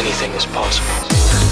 Anything is possible.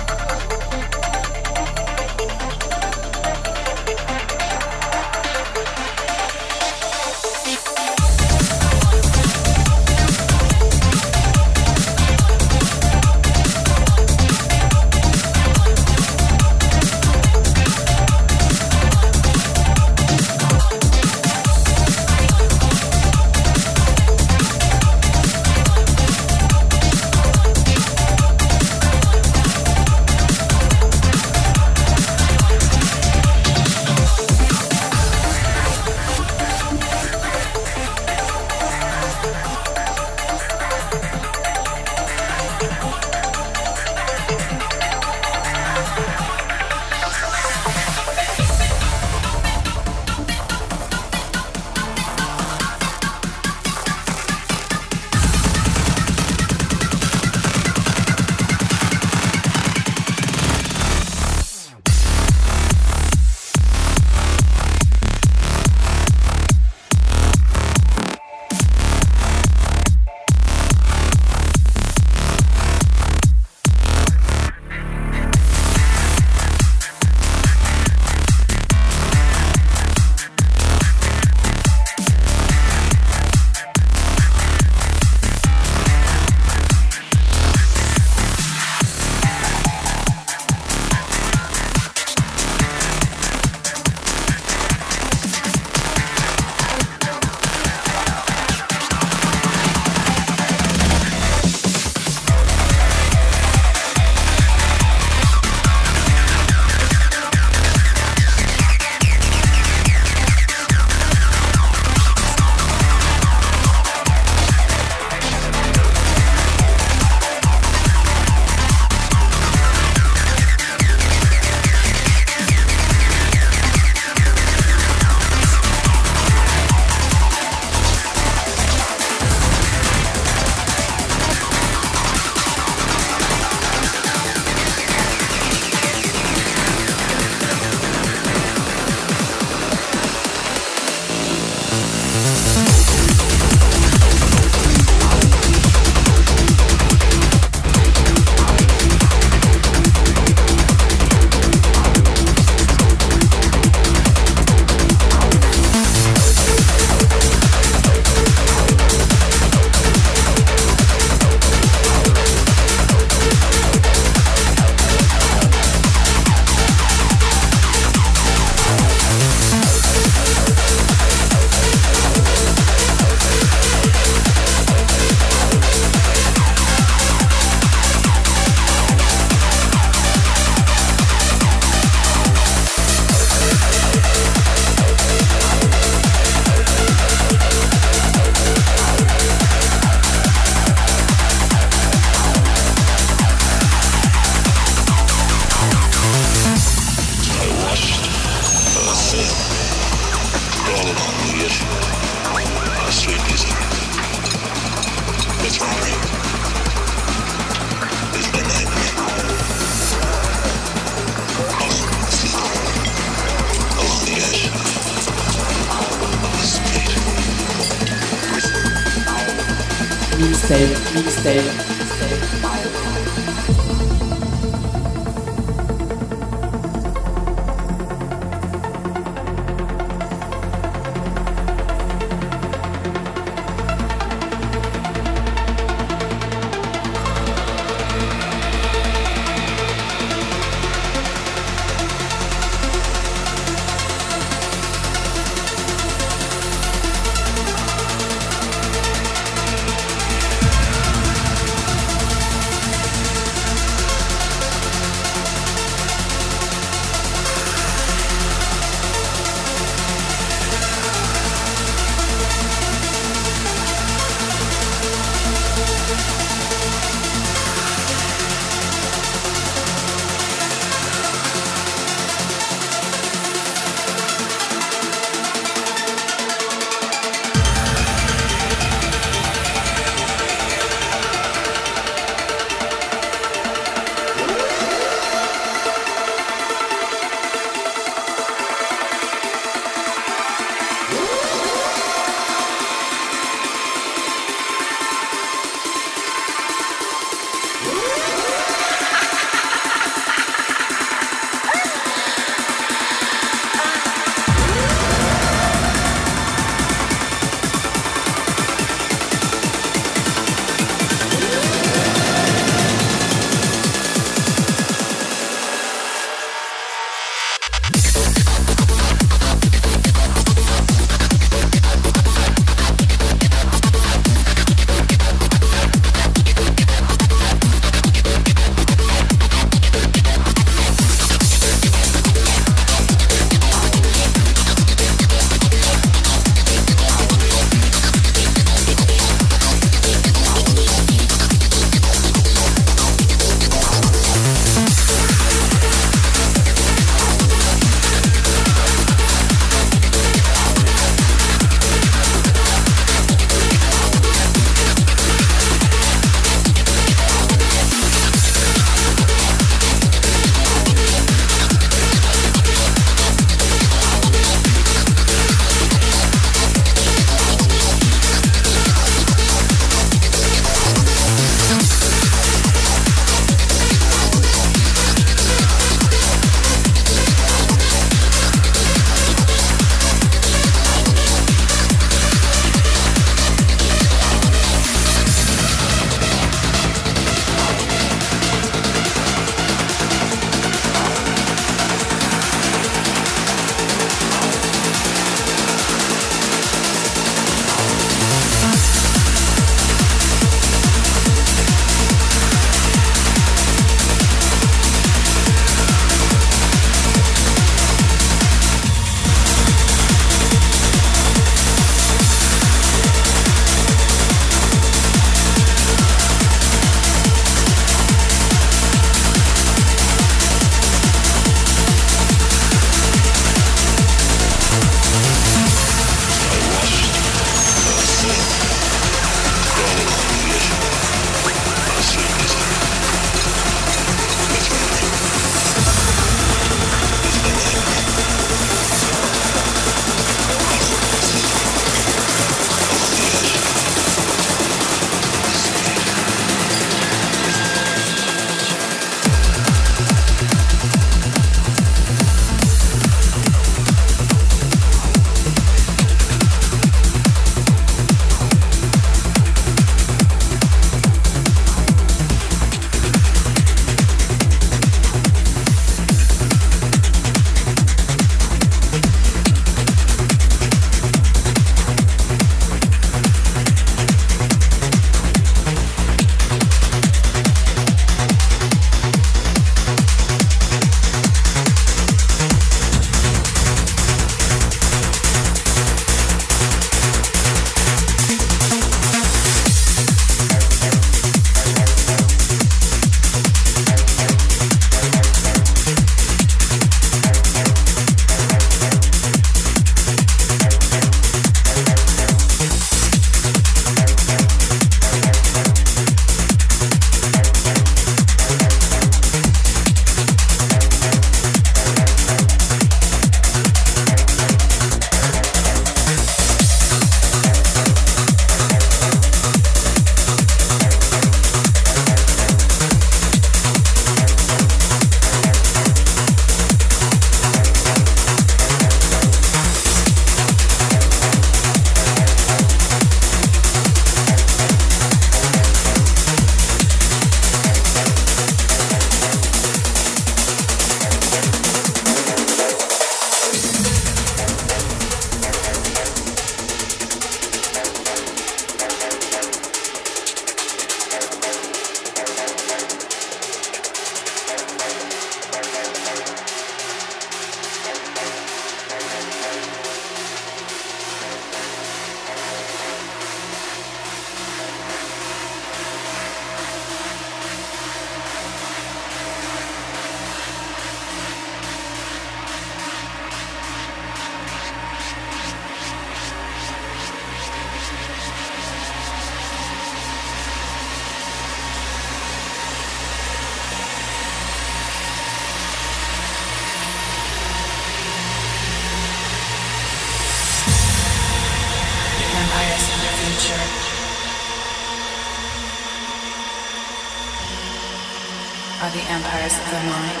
Empires of the mind.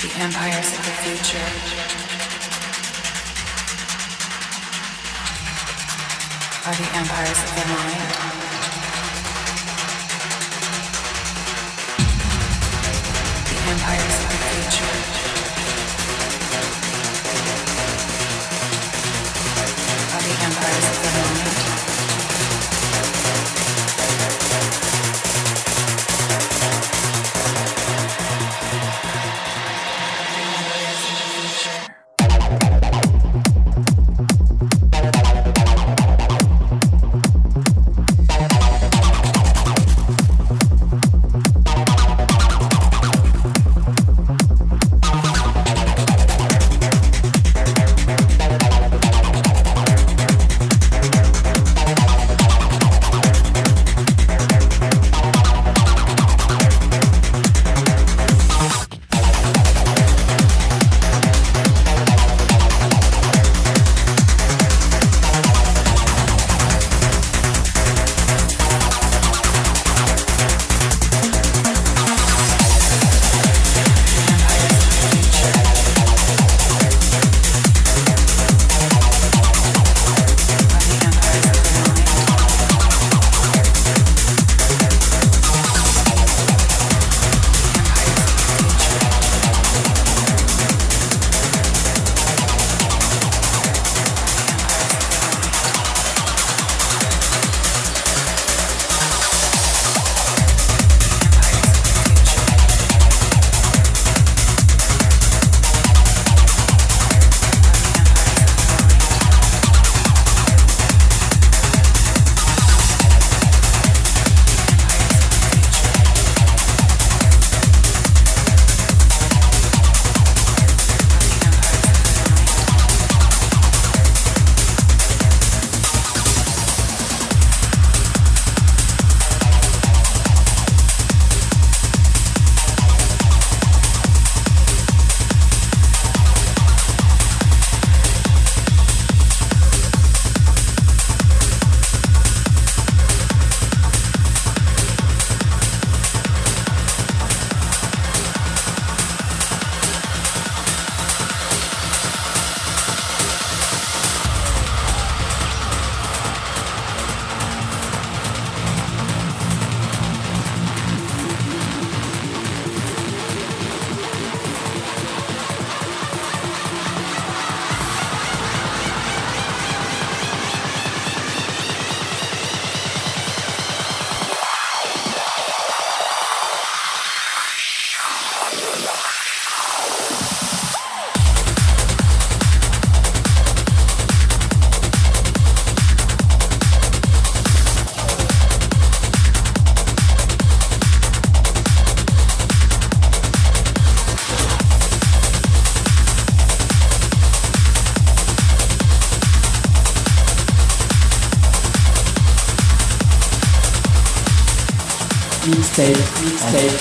The empires of the future. Are the empires of the mind. Mixtape, mixtape,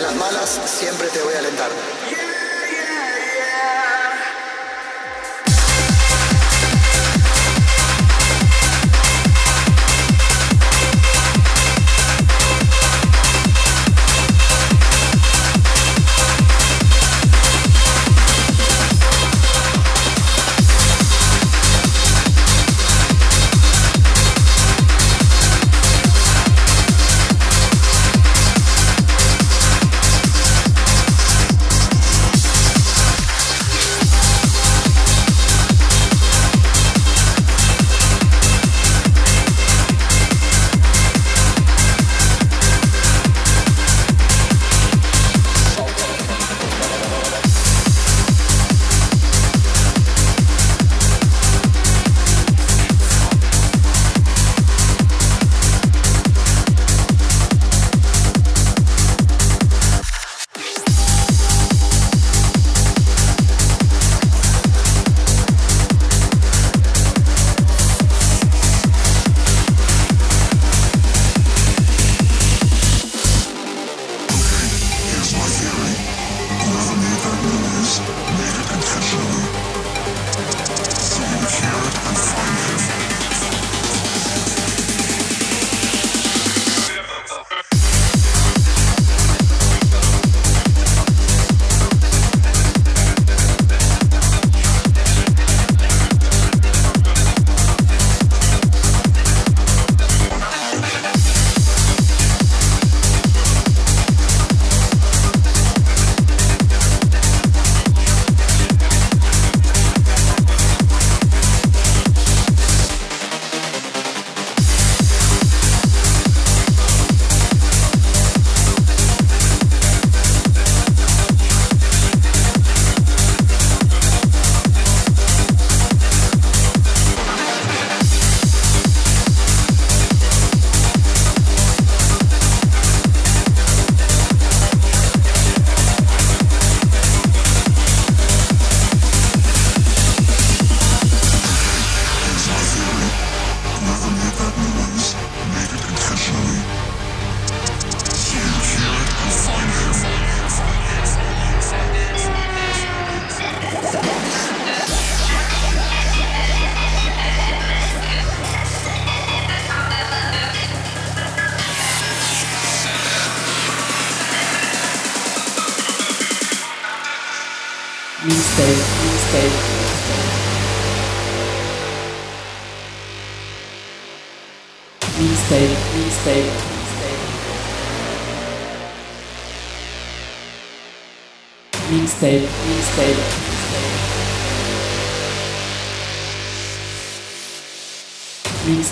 las malas siempre te voy a alentar.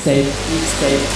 mixtape, Stay.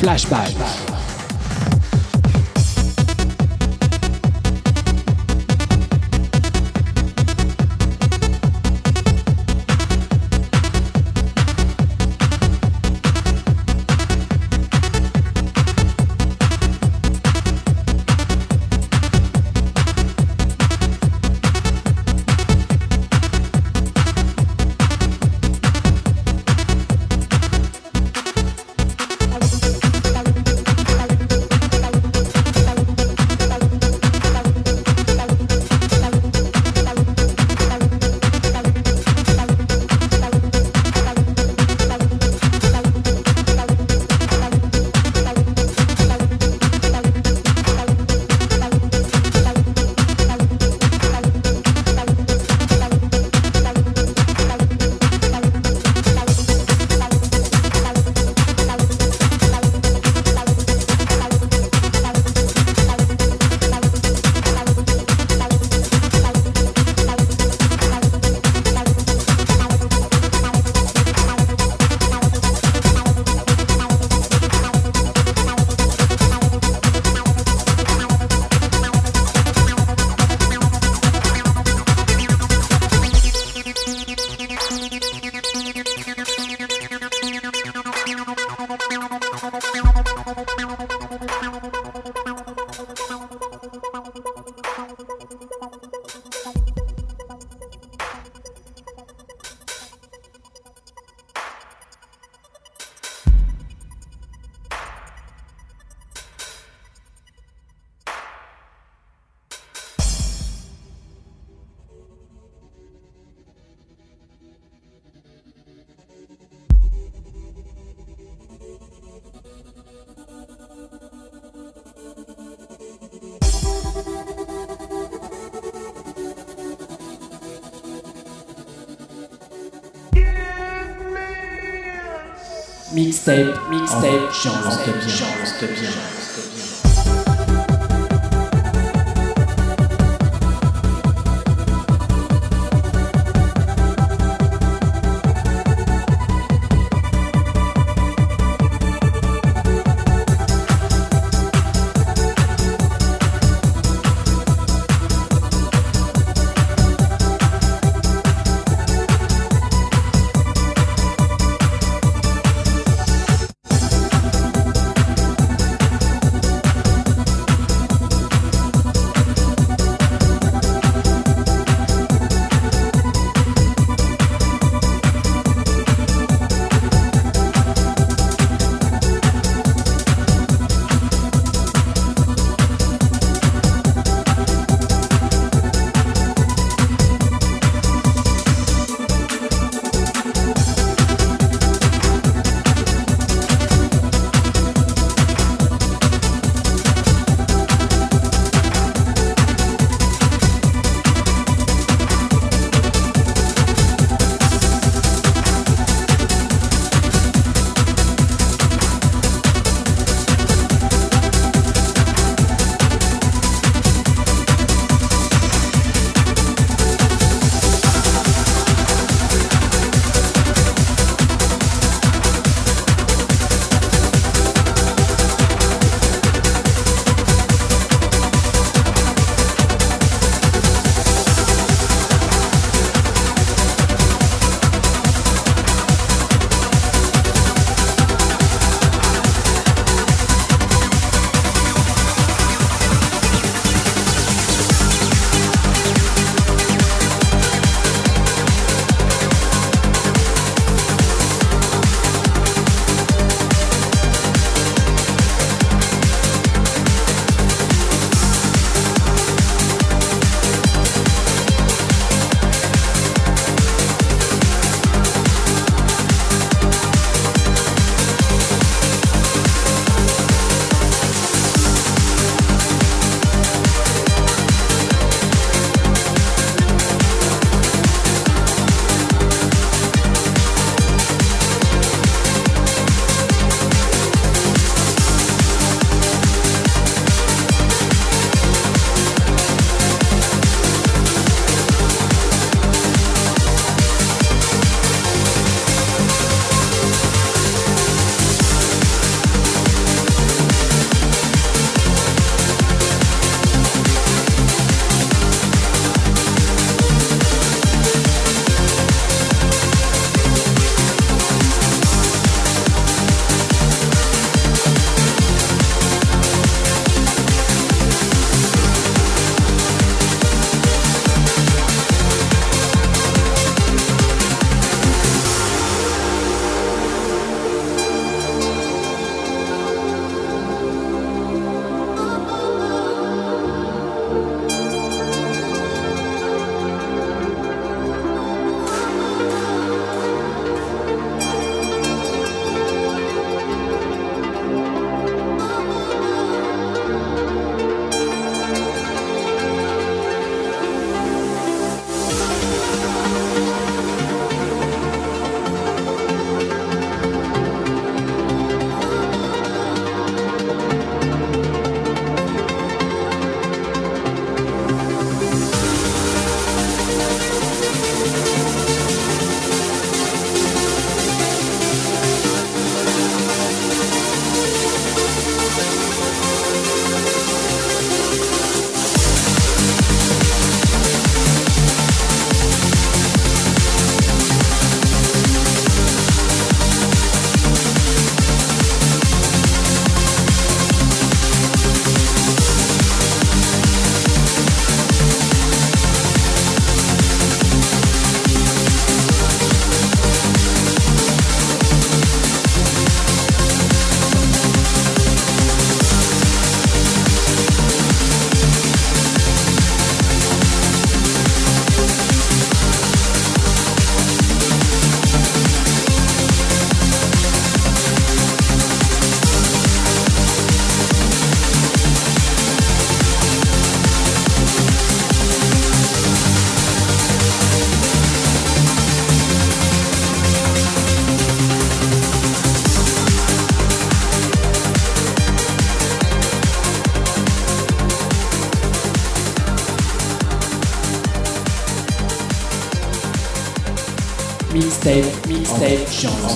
Flashback. Mixtape, mixtape, chante bien, chante bien.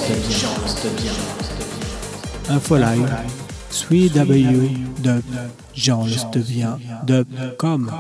Jean Lestebien, Jean Lestebien. Info live, www.jeanlestebien.com